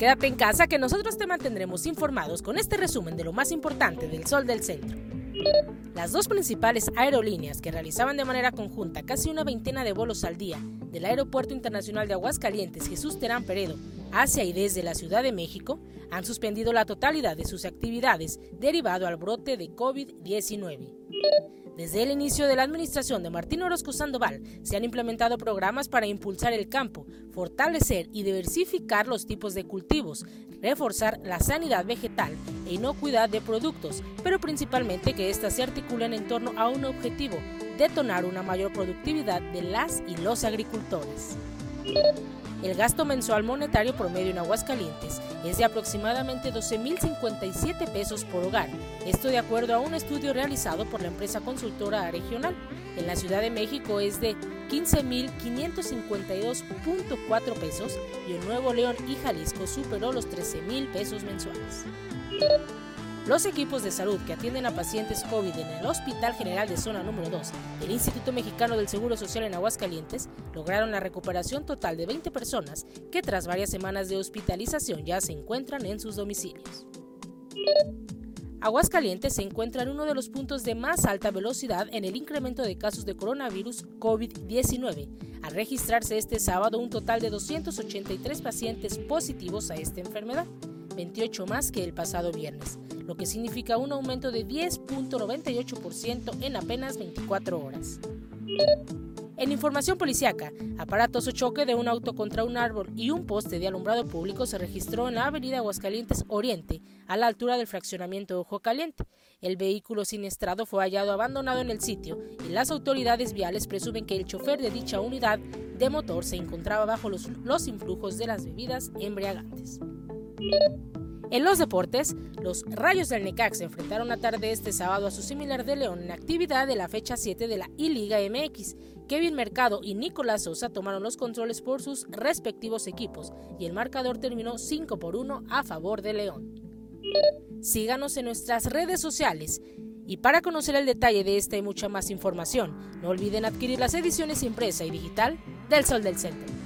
Quédate en casa que nosotros te mantendremos informados con este resumen de lo más importante del Sol del Centro. Las dos principales aerolíneas que realizaban de manera conjunta casi una veintena de vuelos al día del Aeropuerto Internacional de Aguascalientes Jesús Terán Peredo hacia y desde la Ciudad de México han suspendido la totalidad de sus actividades derivado al brote de COVID-19. Desde el inicio de la administración de Martín Orozco Sandoval, se han implementado programas para impulsar el campo, fortalecer y diversificar los tipos de cultivos, reforzar la sanidad vegetal e inocuidad de productos, pero principalmente que éstas se articulen en torno a un objetivo, detonar una mayor productividad de las y los agricultores. El gasto mensual monetario promedio en Aguascalientes es de aproximadamente 12.057 pesos por hogar, esto de acuerdo a un estudio realizado por la empresa consultora regional. En la Ciudad de México es de 15.552.4 pesos y en Nuevo León y Jalisco superó los 13.000 pesos mensuales. Los equipos de salud que atienden a pacientes COVID en el Hospital General de Zona número 2 del Instituto Mexicano del Seguro Social en Aguascalientes lograron la recuperación total de 20 personas que tras varias semanas de hospitalización ya se encuentran en sus domicilios. Aguascalientes se encuentra en uno de los puntos de más alta velocidad en el incremento de casos de coronavirus COVID-19, al registrarse este sábado un total de 283 pacientes positivos a esta enfermedad. 28 más que el pasado viernes, lo que significa un aumento de 10.98% en apenas 24 horas. En información policiaca, aparatos o choque de un auto contra un árbol y un poste de alumbrado público se registró en la avenida Aguascalientes Oriente, a la altura del fraccionamiento Ojo Caliente. El vehículo siniestrado fue hallado abandonado en el sitio y las autoridades viales presumen que el chofer de dicha unidad de motor se encontraba bajo los, los influjos de las bebidas embriagantes. En los deportes, los Rayos del Necax se enfrentaron la tarde este sábado a su similar de León en actividad de la fecha 7 de la I-Liga MX. Kevin Mercado y Nicolás Sosa tomaron los controles por sus respectivos equipos y el marcador terminó 5 por 1 a favor de León. Síganos en nuestras redes sociales y para conocer el detalle de esta y mucha más información, no olviden adquirir las ediciones impresa y digital del Sol del Centro.